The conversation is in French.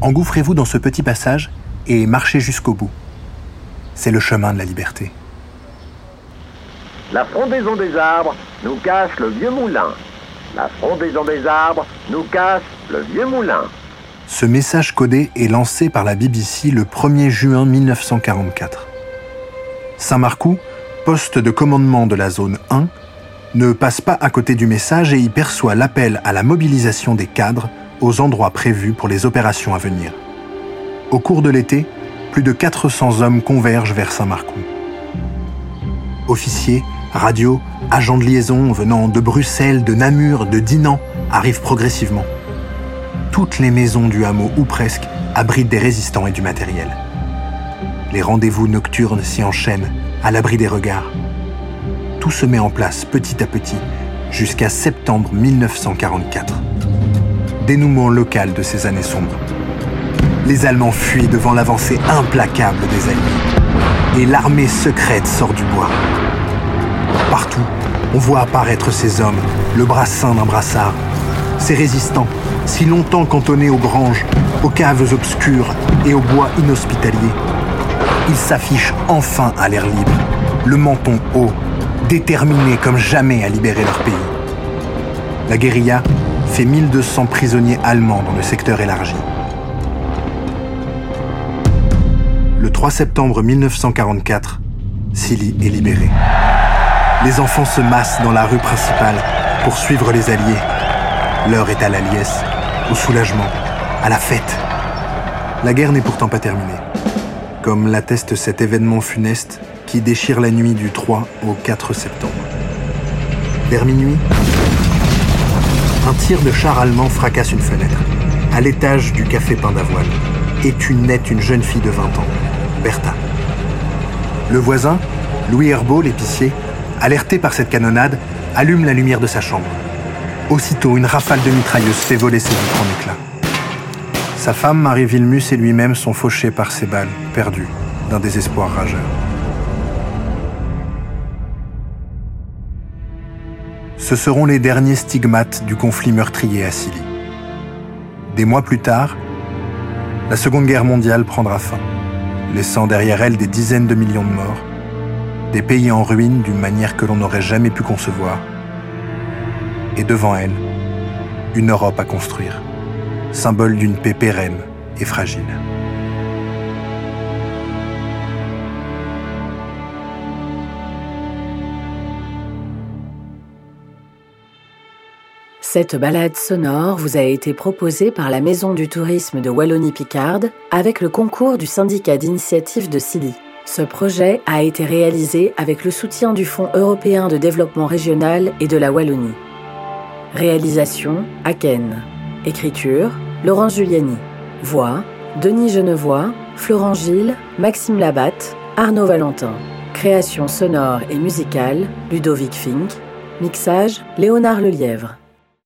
Engouffrez-vous dans ce petit passage et marchez jusqu'au bout. C'est le chemin de la liberté. La frondaison des arbres nous cache le vieux moulin. La frondaison des arbres nous cache le vieux moulin. Ce message codé est lancé par la BBC le 1er juin 1944. Saint-Marcoux, poste de commandement de la zone 1, ne passe pas à côté du message et y perçoit l'appel à la mobilisation des cadres aux endroits prévus pour les opérations à venir. Au cours de l'été, plus de 400 hommes convergent vers Saint-Marcoux. Officiers, radios, agents de liaison venant de Bruxelles, de Namur, de Dinan arrivent progressivement. Toutes les maisons du hameau, ou presque, abritent des résistants et du matériel. Les rendez-vous nocturnes s'y enchaînent, à l'abri des regards. Tout se met en place petit à petit, jusqu'à septembre 1944. Dénouement local de ces années sombres. Les Allemands fuient devant l'avancée implacable des Alliés. Et l'armée secrète sort du bois. Partout, on voit apparaître ces hommes, le brassin d'un brassard. Ces résistants, si longtemps cantonnés aux granges, aux caves obscures et aux bois inhospitaliers. Ils s'affichent enfin à l'air libre, le menton haut, déterminés comme jamais à libérer leur pays. La guérilla fait 1200 prisonniers allemands dans le secteur élargi. Le 3 septembre 1944, Silly est libérée. Les enfants se massent dans la rue principale pour suivre les Alliés. L'heure est à la liesse, au soulagement, à la fête. La guerre n'est pourtant pas terminée, comme l'atteste cet événement funeste qui déchire la nuit du 3 au 4 septembre. Vers minuit, tir de char allemand fracasse une fenêtre, à l'étage du café Pain d'Avoine, et tue net une jeune fille de 20 ans, Bertha. Le voisin, Louis Herbeau, l'épicier, alerté par cette canonnade, allume la lumière de sa chambre. Aussitôt, une rafale de mitrailleuses fait voler ses vitres en éclats. Sa femme, Marie Vilmus, et lui-même sont fauchés par ces balles, perdus, d'un désespoir rageur. Ce seront les derniers stigmates du conflit meurtrier à Silly. Des mois plus tard, la Seconde Guerre mondiale prendra fin, laissant derrière elle des dizaines de millions de morts, des pays en ruine d'une manière que l'on n'aurait jamais pu concevoir, et devant elle, une Europe à construire, symbole d'une paix pérenne et fragile. Cette balade sonore vous a été proposée par la Maison du tourisme de Wallonie-Picarde avec le concours du syndicat d'initiative de Silly. Ce projet a été réalisé avec le soutien du Fonds européen de développement régional et de la Wallonie. Réalisation Aken. Écriture Laurent Giuliani. Voix Denis Genevois, Florent Gilles, Maxime Labatte, Arnaud Valentin. Création sonore et musicale Ludovic Fink. Mixage Léonard Lelièvre.